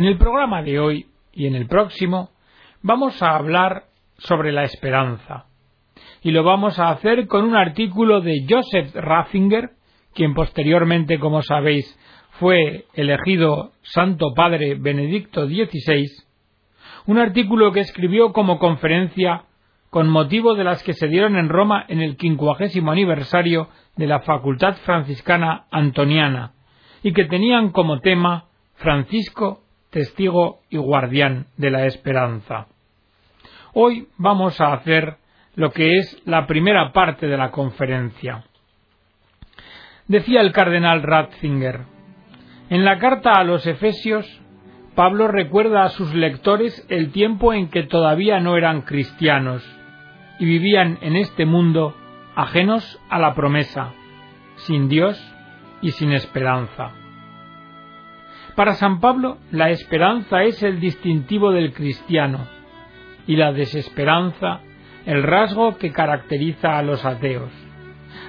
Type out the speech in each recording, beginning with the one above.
En el programa de hoy y en el próximo vamos a hablar sobre la esperanza. Y lo vamos a hacer con un artículo de Joseph Ratzinger, quien posteriormente, como sabéis, fue elegido Santo Padre Benedicto XVI, un artículo que escribió como conferencia con motivo de las que se dieron en Roma en el quincuagésimo aniversario de la Facultad Franciscana Antoniana, y que tenían como tema Francisco, testigo y guardián de la esperanza. Hoy vamos a hacer lo que es la primera parte de la conferencia. Decía el cardenal Ratzinger, en la carta a los Efesios, Pablo recuerda a sus lectores el tiempo en que todavía no eran cristianos y vivían en este mundo ajenos a la promesa, sin Dios y sin esperanza. Para San Pablo, la esperanza es el distintivo del cristiano y la desesperanza el rasgo que caracteriza a los ateos,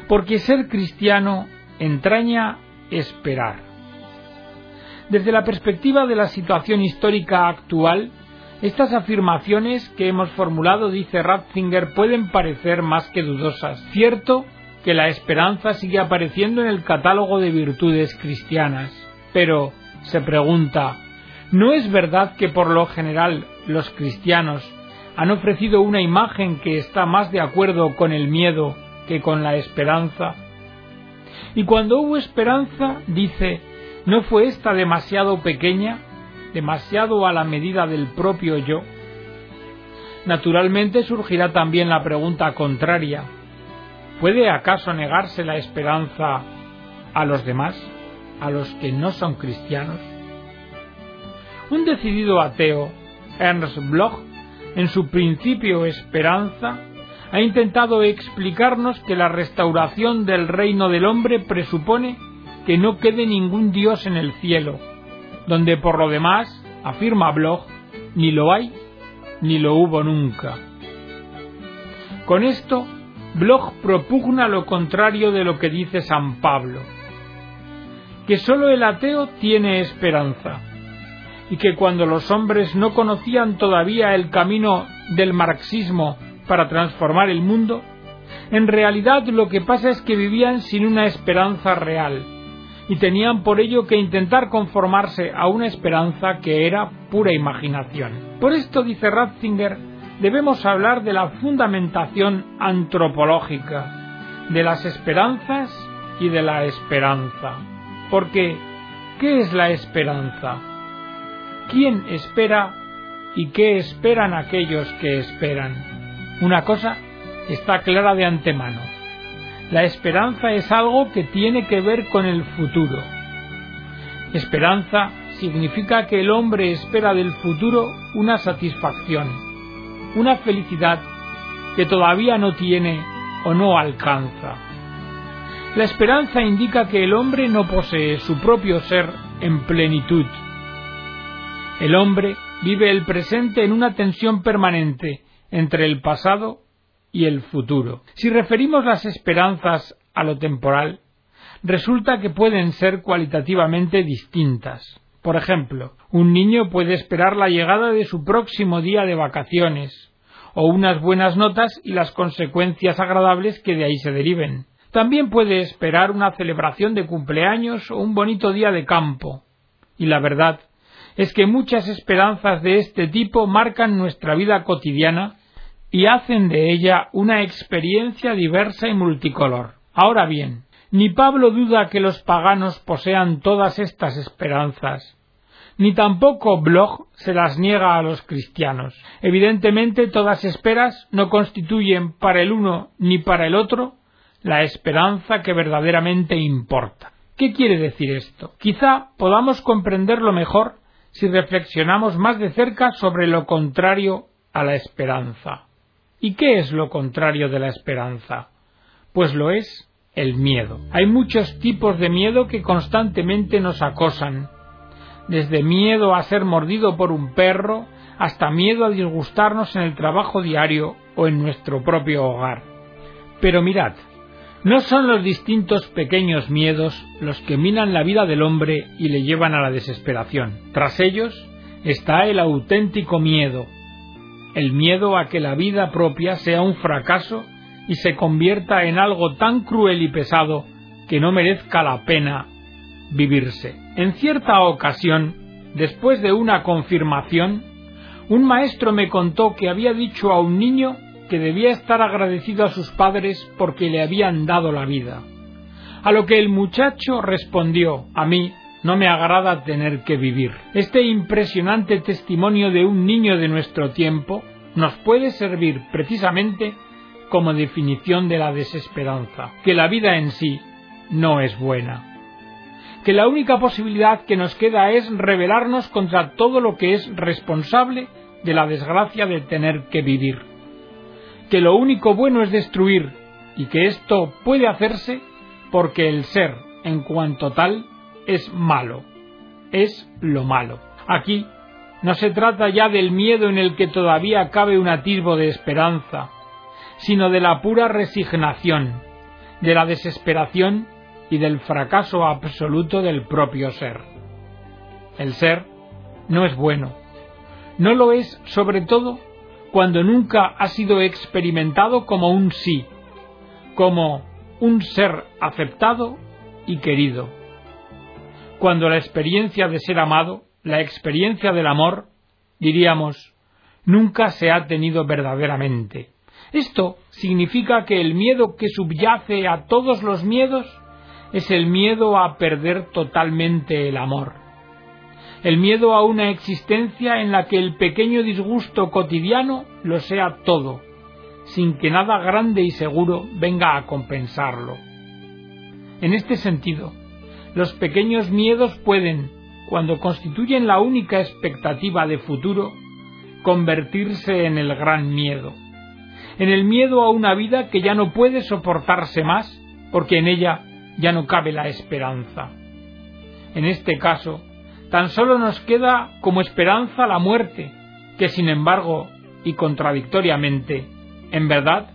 porque ser cristiano entraña esperar. Desde la perspectiva de la situación histórica actual, estas afirmaciones que hemos formulado, dice Ratzinger, pueden parecer más que dudosas. Cierto que la esperanza sigue apareciendo en el catálogo de virtudes cristianas, pero, se pregunta, ¿no es verdad que por lo general los cristianos han ofrecido una imagen que está más de acuerdo con el miedo que con la esperanza? Y cuando hubo esperanza, dice, ¿no fue esta demasiado pequeña? demasiado a la medida del propio yo? Naturalmente surgirá también la pregunta contraria. ¿Puede acaso negarse la esperanza a los demás, a los que no son cristianos? Un decidido ateo, Ernst Bloch, en su principio Esperanza, ha intentado explicarnos que la restauración del reino del hombre presupone que no quede ningún Dios en el cielo, donde por lo demás, afirma Bloch, ni lo hay ni lo hubo nunca. Con esto, Bloch propugna lo contrario de lo que dice San Pablo, que sólo el ateo tiene esperanza, y que cuando los hombres no conocían todavía el camino del marxismo para transformar el mundo, en realidad lo que pasa es que vivían sin una esperanza real, y tenían por ello que intentar conformarse a una esperanza que era pura imaginación. Por esto, dice Ratzinger, debemos hablar de la fundamentación antropológica, de las esperanzas y de la esperanza. Porque, ¿qué es la esperanza? ¿Quién espera y qué esperan aquellos que esperan? Una cosa está clara de antemano la esperanza es algo que tiene que ver con el futuro. Esperanza significa que el hombre espera del futuro una satisfacción, una felicidad que todavía no tiene o no alcanza. La esperanza indica que el hombre no posee su propio ser en plenitud. El hombre vive el presente en una tensión permanente entre el pasado y el futuro. Si referimos las esperanzas a lo temporal, resulta que pueden ser cualitativamente distintas. Por ejemplo, un niño puede esperar la llegada de su próximo día de vacaciones, o unas buenas notas y las consecuencias agradables que de ahí se deriven. También puede esperar una celebración de cumpleaños o un bonito día de campo. Y la verdad es que muchas esperanzas de este tipo marcan nuestra vida cotidiana y hacen de ella una experiencia diversa y multicolor. Ahora bien, ni Pablo duda que los paganos posean todas estas esperanzas, ni tampoco Bloch se las niega a los cristianos. Evidentemente, todas esperas no constituyen para el uno ni para el otro la esperanza que verdaderamente importa. ¿Qué quiere decir esto? Quizá podamos comprenderlo mejor si reflexionamos más de cerca sobre lo contrario a la esperanza. ¿Y qué es lo contrario de la esperanza? Pues lo es el miedo. Hay muchos tipos de miedo que constantemente nos acosan, desde miedo a ser mordido por un perro hasta miedo a disgustarnos en el trabajo diario o en nuestro propio hogar. Pero mirad, no son los distintos pequeños miedos los que minan la vida del hombre y le llevan a la desesperación. Tras ellos está el auténtico miedo, el miedo a que la vida propia sea un fracaso y se convierta en algo tan cruel y pesado que no merezca la pena vivirse. En cierta ocasión, después de una confirmación, un maestro me contó que había dicho a un niño que debía estar agradecido a sus padres porque le habían dado la vida. A lo que el muchacho respondió A mí no me agrada tener que vivir. Este impresionante testimonio de un niño de nuestro tiempo nos puede servir precisamente como definición de la desesperanza, que la vida en sí no es buena. Que la única posibilidad que nos queda es rebelarnos contra todo lo que es responsable de la desgracia de tener que vivir. Que lo único bueno es destruir y que esto puede hacerse porque el ser, en cuanto tal, es malo, es lo malo. Aquí no se trata ya del miedo en el que todavía cabe un atisbo de esperanza, sino de la pura resignación, de la desesperación y del fracaso absoluto del propio ser. El ser no es bueno. No lo es sobre todo cuando nunca ha sido experimentado como un sí, como un ser aceptado y querido cuando la experiencia de ser amado, la experiencia del amor, diríamos, nunca se ha tenido verdaderamente. Esto significa que el miedo que subyace a todos los miedos es el miedo a perder totalmente el amor. El miedo a una existencia en la que el pequeño disgusto cotidiano lo sea todo, sin que nada grande y seguro venga a compensarlo. En este sentido, los pequeños miedos pueden, cuando constituyen la única expectativa de futuro, convertirse en el gran miedo, en el miedo a una vida que ya no puede soportarse más porque en ella ya no cabe la esperanza. En este caso, tan solo nos queda como esperanza la muerte, que sin embargo, y contradictoriamente, en verdad,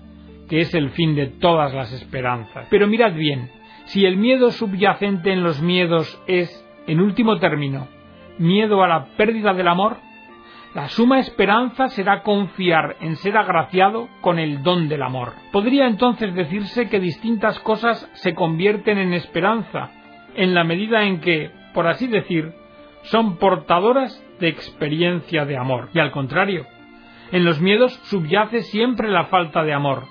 que es el fin de todas las esperanzas. Pero mirad bien, si el miedo subyacente en los miedos es, en último término, miedo a la pérdida del amor, la suma esperanza será confiar en ser agraciado con el don del amor. Podría entonces decirse que distintas cosas se convierten en esperanza, en la medida en que, por así decir, son portadoras de experiencia de amor. Y al contrario, en los miedos subyace siempre la falta de amor,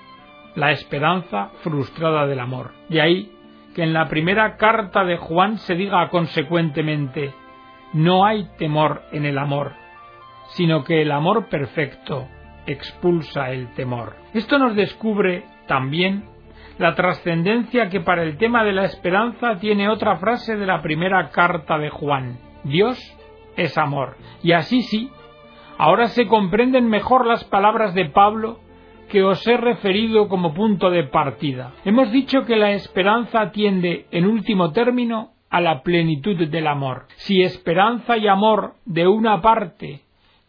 la esperanza frustrada del amor. Y ahí que en la primera carta de Juan se diga consecuentemente no hay temor en el amor, sino que el amor perfecto expulsa el temor. Esto nos descubre también la trascendencia que para el tema de la esperanza tiene otra frase de la primera carta de Juan. Dios es amor. Y así sí, ahora se comprenden mejor las palabras de Pablo que os he referido como punto de partida. Hemos dicho que la esperanza tiende, en último término, a la plenitud del amor. Si esperanza y amor de una parte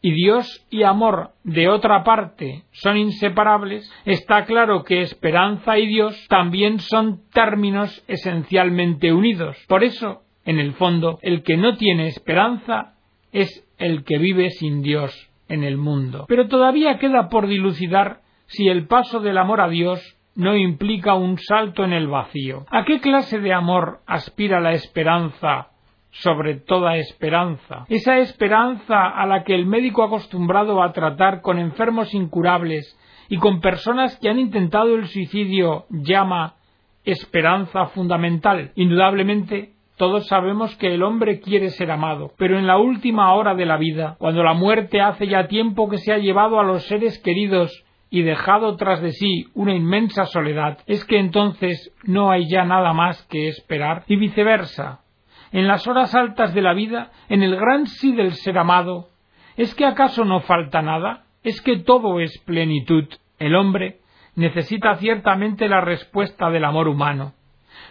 y Dios y amor de otra parte son inseparables, está claro que esperanza y Dios también son términos esencialmente unidos. Por eso, en el fondo, el que no tiene esperanza es el que vive sin Dios en el mundo. Pero todavía queda por dilucidar si el paso del amor a Dios no implica un salto en el vacío. ¿A qué clase de amor aspira la esperanza sobre toda esperanza? Esa esperanza a la que el médico acostumbrado a tratar con enfermos incurables y con personas que han intentado el suicidio llama esperanza fundamental. Indudablemente, todos sabemos que el hombre quiere ser amado, pero en la última hora de la vida, cuando la muerte hace ya tiempo que se ha llevado a los seres queridos y dejado tras de sí una inmensa soledad, es que entonces no hay ya nada más que esperar, y viceversa. En las horas altas de la vida, en el gran sí del ser amado, ¿es que acaso no falta nada? ¿Es que todo es plenitud? El hombre necesita ciertamente la respuesta del amor humano,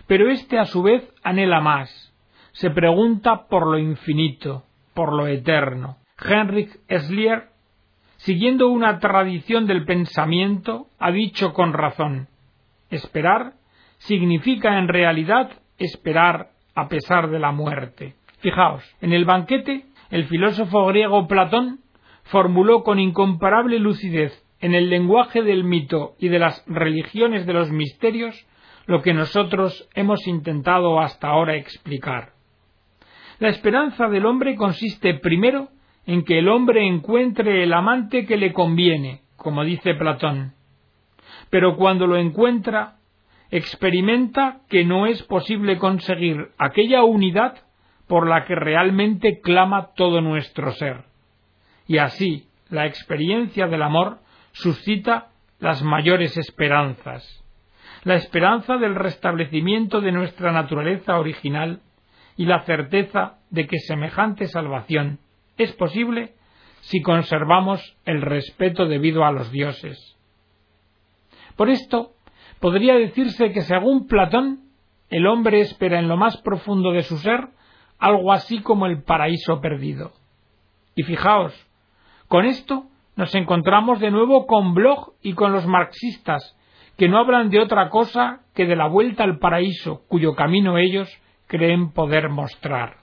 pero éste a su vez anhela más, se pregunta por lo infinito, por lo eterno. Heinrich Eslier siguiendo una tradición del pensamiento, ha dicho con razón esperar significa en realidad esperar a pesar de la muerte. Fijaos, en el banquete el filósofo griego Platón formuló con incomparable lucidez en el lenguaje del mito y de las religiones de los misterios lo que nosotros hemos intentado hasta ahora explicar. La esperanza del hombre consiste primero en que el hombre encuentre el amante que le conviene, como dice Platón. Pero cuando lo encuentra, experimenta que no es posible conseguir aquella unidad por la que realmente clama todo nuestro ser. Y así, la experiencia del amor suscita las mayores esperanzas. La esperanza del restablecimiento de nuestra naturaleza original y la certeza de que semejante salvación es posible si conservamos el respeto debido a los dioses. Por esto, podría decirse que según Platón, el hombre espera en lo más profundo de su ser algo así como el paraíso perdido. Y fijaos, con esto nos encontramos de nuevo con Bloch y con los marxistas, que no hablan de otra cosa que de la vuelta al paraíso, cuyo camino ellos creen poder mostrar.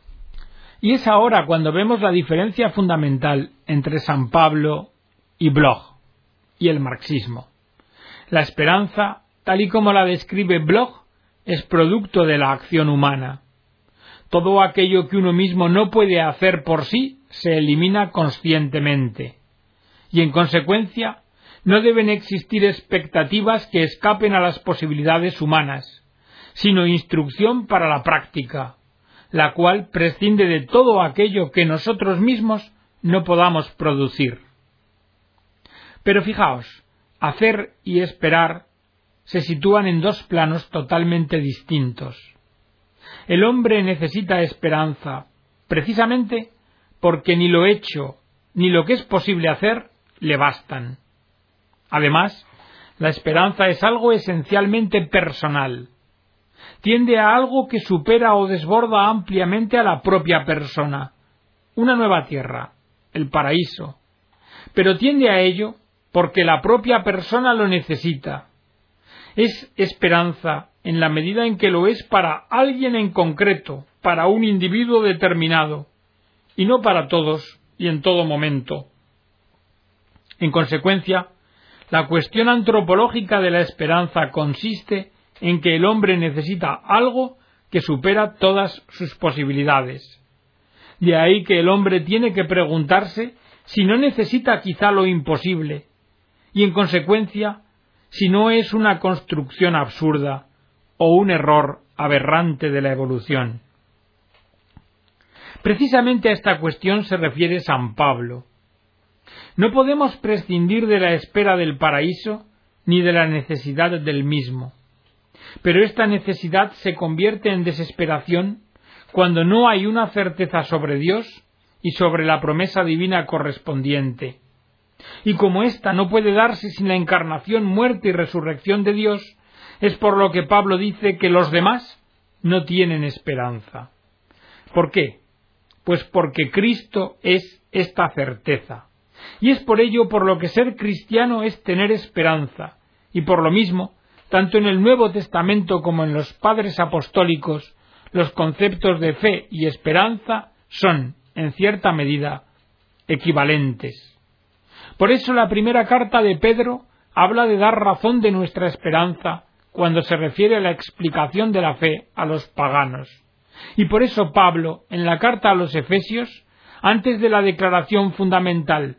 Y es ahora cuando vemos la diferencia fundamental entre San Pablo y Bloch y el marxismo. La esperanza, tal y como la describe Bloch, es producto de la acción humana. Todo aquello que uno mismo no puede hacer por sí se elimina conscientemente y en consecuencia no deben existir expectativas que escapen a las posibilidades humanas, sino instrucción para la práctica, la cual prescinde de todo aquello que nosotros mismos no podamos producir. Pero fijaos, hacer y esperar se sitúan en dos planos totalmente distintos. El hombre necesita esperanza, precisamente porque ni lo hecho ni lo que es posible hacer le bastan. Además, la esperanza es algo esencialmente personal. Tiende a algo que supera o desborda ampliamente a la propia persona. Una nueva tierra, el paraíso. Pero tiende a ello porque la propia persona lo necesita. Es esperanza en la medida en que lo es para alguien en concreto, para un individuo determinado, y no para todos y en todo momento. En consecuencia, la cuestión antropológica de la esperanza consiste en que el hombre necesita algo que supera todas sus posibilidades. De ahí que el hombre tiene que preguntarse si no necesita quizá lo imposible, y en consecuencia, si no es una construcción absurda o un error aberrante de la evolución. Precisamente a esta cuestión se refiere San Pablo, no podemos prescindir de la espera del paraíso ni de la necesidad del mismo. Pero esta necesidad se convierte en desesperación cuando no hay una certeza sobre Dios y sobre la promesa divina correspondiente. Y como ésta no puede darse sin la encarnación, muerte y resurrección de Dios, es por lo que Pablo dice que los demás no tienen esperanza. ¿Por qué? Pues porque Cristo es esta certeza. Y es por ello por lo que ser cristiano es tener esperanza, y por lo mismo, tanto en el Nuevo Testamento como en los padres apostólicos, los conceptos de fe y esperanza son, en cierta medida, equivalentes. Por eso la primera carta de Pedro habla de dar razón de nuestra esperanza cuando se refiere a la explicación de la fe a los paganos. Y por eso Pablo, en la carta a los Efesios, antes de la declaración fundamental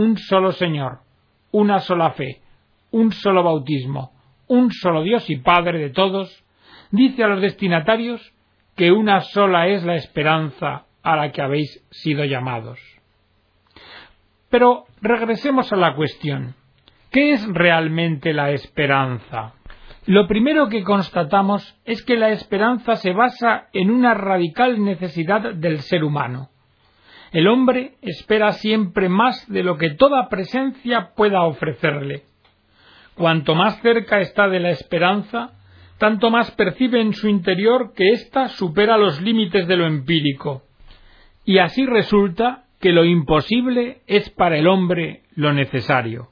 un solo Señor, una sola fe, un solo bautismo, un solo Dios y Padre de todos, dice a los destinatarios que una sola es la esperanza a la que habéis sido llamados. Pero regresemos a la cuestión. ¿Qué es realmente la esperanza? Lo primero que constatamos es que la esperanza se basa en una radical necesidad del ser humano, el hombre espera siempre más de lo que toda presencia pueda ofrecerle. Cuanto más cerca está de la esperanza, tanto más percibe en su interior que ésta supera los límites de lo empírico. Y así resulta que lo imposible es para el hombre lo necesario.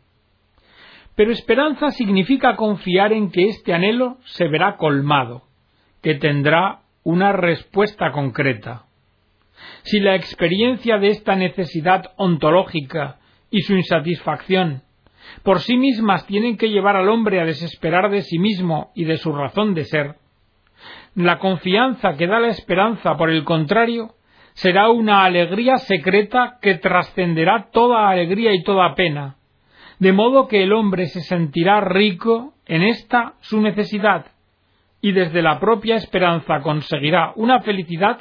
Pero esperanza significa confiar en que este anhelo se verá colmado, que tendrá una respuesta concreta. Si la experiencia de esta necesidad ontológica y su insatisfacción por sí mismas tienen que llevar al hombre a desesperar de sí mismo y de su razón de ser, la confianza que da la esperanza, por el contrario, será una alegría secreta que trascenderá toda alegría y toda pena, de modo que el hombre se sentirá rico en esta su necesidad, y desde la propia esperanza conseguirá una felicidad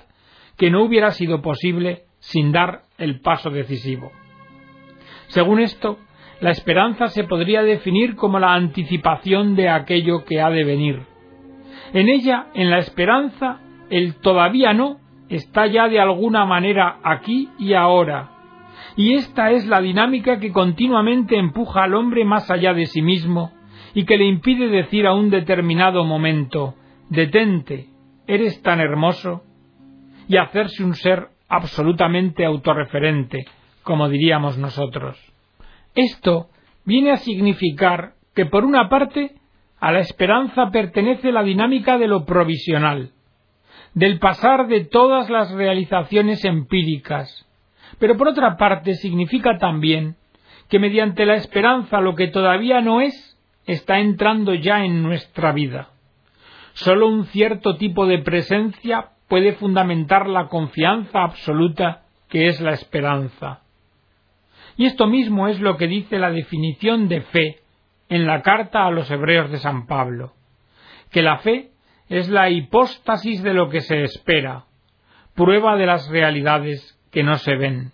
que no hubiera sido posible sin dar el paso decisivo. Según esto, la esperanza se podría definir como la anticipación de aquello que ha de venir. En ella, en la esperanza, el todavía no está ya de alguna manera aquí y ahora. Y esta es la dinámica que continuamente empuja al hombre más allá de sí mismo y que le impide decir a un determinado momento detente, eres tan hermoso, y hacerse un ser absolutamente autorreferente, como diríamos nosotros. Esto viene a significar que, por una parte, a la esperanza pertenece la dinámica de lo provisional, del pasar de todas las realizaciones empíricas, pero por otra parte significa también que mediante la esperanza lo que todavía no es está entrando ya en nuestra vida. Sólo un cierto tipo de presencia puede fundamentar la confianza absoluta que es la esperanza. Y esto mismo es lo que dice la definición de fe en la carta a los Hebreos de San Pablo, que la fe es la hipóstasis de lo que se espera, prueba de las realidades que no se ven.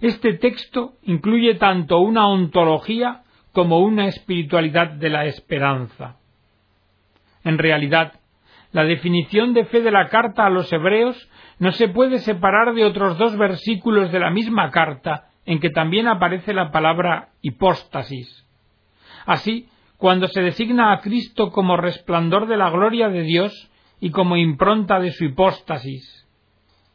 Este texto incluye tanto una ontología como una espiritualidad de la esperanza. En realidad, la definición de fe de la carta a los hebreos no se puede separar de otros dos versículos de la misma carta en que también aparece la palabra hipóstasis. Así, cuando se designa a Cristo como resplandor de la gloria de Dios y como impronta de su hipóstasis.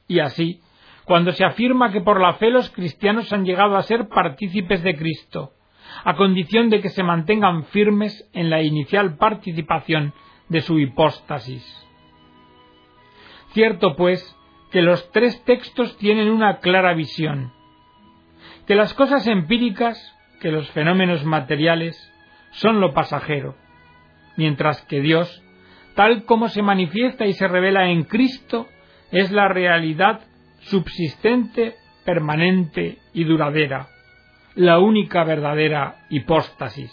Y así, cuando se afirma que por la fe los cristianos han llegado a ser partícipes de Cristo, a condición de que se mantengan firmes en la inicial participación de su hipóstasis. Cierto, pues, que los tres textos tienen una clara visión. Que las cosas empíricas, que los fenómenos materiales, son lo pasajero, mientras que Dios, tal como se manifiesta y se revela en Cristo, es la realidad subsistente, permanente y duradera, la única verdadera hipóstasis.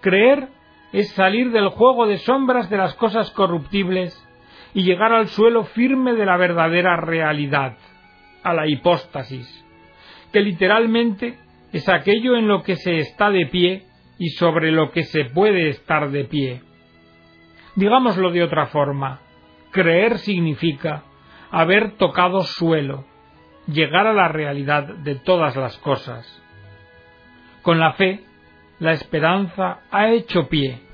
Creer es salir del juego de sombras de las cosas corruptibles y llegar al suelo firme de la verdadera realidad, a la hipóstasis, que literalmente es aquello en lo que se está de pie y sobre lo que se puede estar de pie. Digámoslo de otra forma, creer significa haber tocado suelo, llegar a la realidad de todas las cosas. Con la fe, la esperanza ha hecho pie,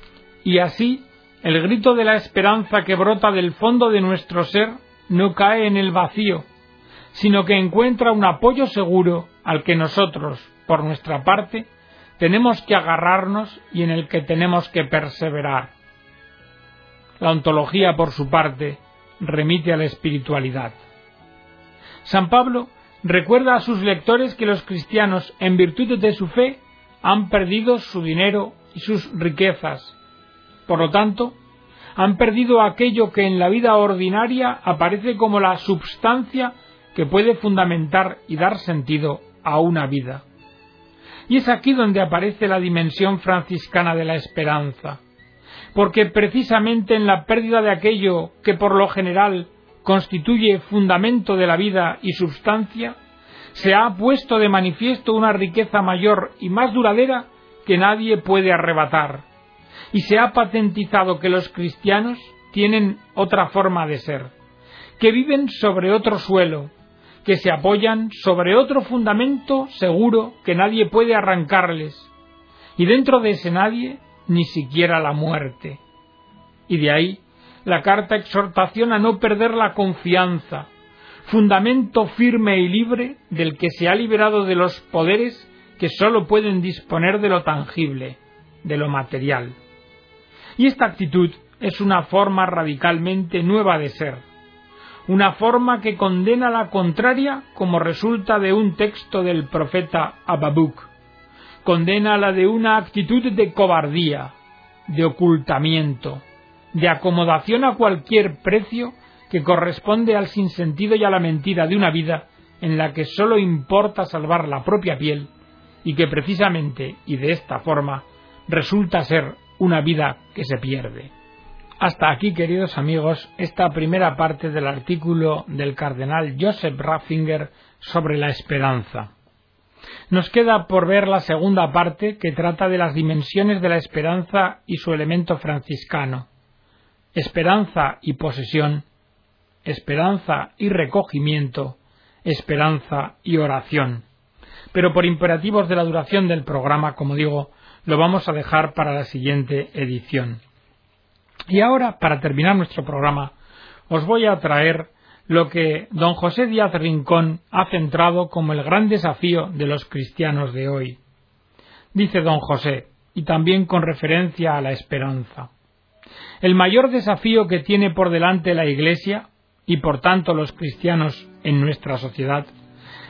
y así el grito de la esperanza que brota del fondo de nuestro ser no cae en el vacío, sino que encuentra un apoyo seguro al que nosotros, por nuestra parte, tenemos que agarrarnos y en el que tenemos que perseverar. La ontología, por su parte, remite a la espiritualidad. San Pablo recuerda a sus lectores que los cristianos, en virtud de su fe, han perdido su dinero y sus riquezas. Por lo tanto, han perdido aquello que en la vida ordinaria aparece como la substancia que puede fundamentar y dar sentido a una vida. Y es aquí donde aparece la dimensión franciscana de la esperanza, porque precisamente en la pérdida de aquello que por lo general constituye fundamento de la vida y substancia, se ha puesto de manifiesto una riqueza mayor y más duradera que nadie puede arrebatar, y se ha patentizado que los cristianos tienen otra forma de ser, que viven sobre otro suelo, que se apoyan sobre otro fundamento seguro que nadie puede arrancarles, y dentro de ese nadie ni siquiera la muerte. Y de ahí la carta exhortación a no perder la confianza, fundamento firme y libre del que se ha liberado de los poderes que sólo pueden disponer de lo tangible, de lo material. Y esta actitud es una forma radicalmente nueva de ser, una forma que condena la contraria como resulta de un texto del profeta Ababuk, condena la de una actitud de cobardía, de ocultamiento, de acomodación a cualquier precio que corresponde al sinsentido y a la mentira de una vida en la que sólo importa salvar la propia piel y que precisamente y de esta forma resulta ser una vida que se pierde. Hasta aquí, queridos amigos, esta primera parte del artículo del cardenal Joseph Ratzinger sobre la esperanza. Nos queda por ver la segunda parte que trata de las dimensiones de la esperanza y su elemento franciscano. Esperanza y posesión, esperanza y recogimiento, esperanza y oración. Pero por imperativos de la duración del programa, como digo, lo vamos a dejar para la siguiente edición. Y ahora, para terminar nuestro programa, os voy a traer lo que don José Díaz Rincón ha centrado como el gran desafío de los cristianos de hoy. Dice don José, y también con referencia a la esperanza. El mayor desafío que tiene por delante la Iglesia, y por tanto los cristianos en nuestra sociedad,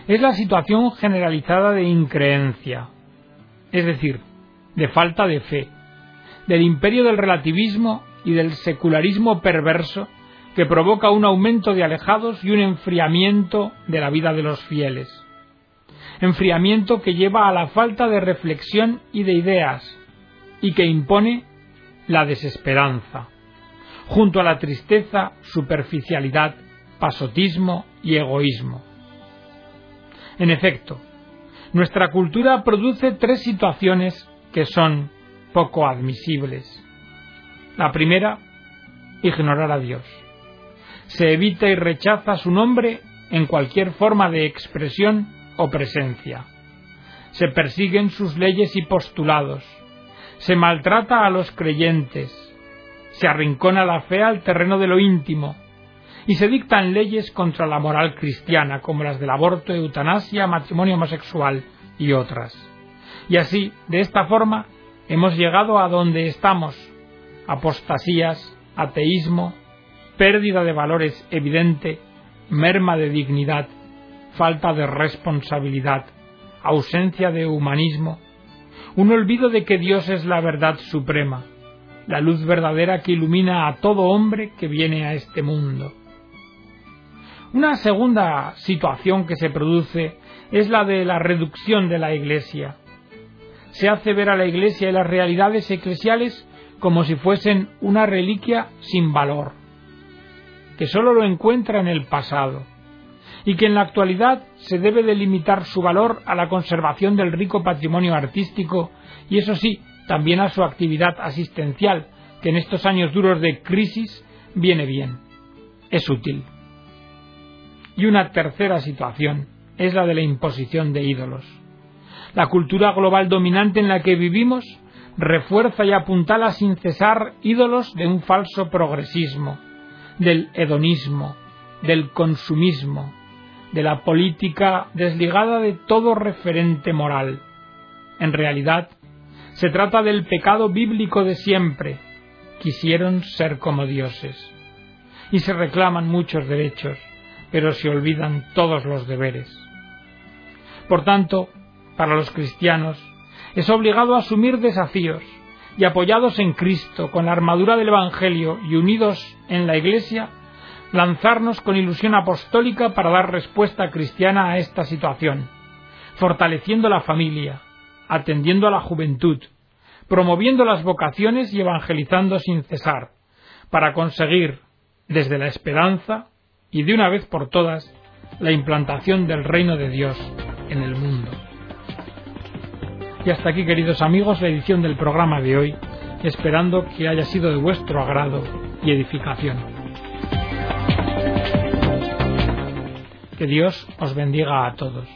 es la situación generalizada de increencia, es decir, de falta de fe, del imperio del relativismo y del secularismo perverso que provoca un aumento de alejados y un enfriamiento de la vida de los fieles. Enfriamiento que lleva a la falta de reflexión y de ideas y que impone la desesperanza, junto a la tristeza, superficialidad, pasotismo y egoísmo. En efecto, nuestra cultura produce tres situaciones que son poco admisibles. La primera, ignorar a Dios. Se evita y rechaza su nombre en cualquier forma de expresión o presencia. Se persiguen sus leyes y postulados. Se maltrata a los creyentes. Se arrincona la fe al terreno de lo íntimo. Y se dictan leyes contra la moral cristiana, como las del aborto, eutanasia, matrimonio homosexual y otras. Y así, de esta forma, hemos llegado a donde estamos. Apostasías, ateísmo, pérdida de valores evidente, merma de dignidad, falta de responsabilidad, ausencia de humanismo, un olvido de que Dios es la verdad suprema, la luz verdadera que ilumina a todo hombre que viene a este mundo. Una segunda situación que se produce es la de la reducción de la Iglesia, se hace ver a la Iglesia y las realidades eclesiales como si fuesen una reliquia sin valor, que sólo lo encuentra en el pasado, y que en la actualidad se debe delimitar su valor a la conservación del rico patrimonio artístico y eso sí, también a su actividad asistencial, que en estos años duros de crisis viene bien, es útil. Y una tercera situación es la de la imposición de ídolos la cultura global dominante en la que vivimos refuerza y apuntala sin cesar ídolos de un falso progresismo, del hedonismo, del consumismo, de la política desligada de todo referente moral. En realidad, se trata del pecado bíblico de siempre. Quisieron ser como dioses. Y se reclaman muchos derechos, pero se olvidan todos los deberes. Por tanto, para los cristianos, es obligado a asumir desafíos y apoyados en Cristo, con la armadura del Evangelio y unidos en la Iglesia, lanzarnos con ilusión apostólica para dar respuesta cristiana a esta situación, fortaleciendo la familia, atendiendo a la juventud, promoviendo las vocaciones y evangelizando sin cesar, para conseguir, desde la esperanza y de una vez por todas, la implantación del reino de Dios en el mundo. Y hasta aquí, queridos amigos, la edición del programa de hoy, esperando que haya sido de vuestro agrado y edificación. Que Dios os bendiga a todos.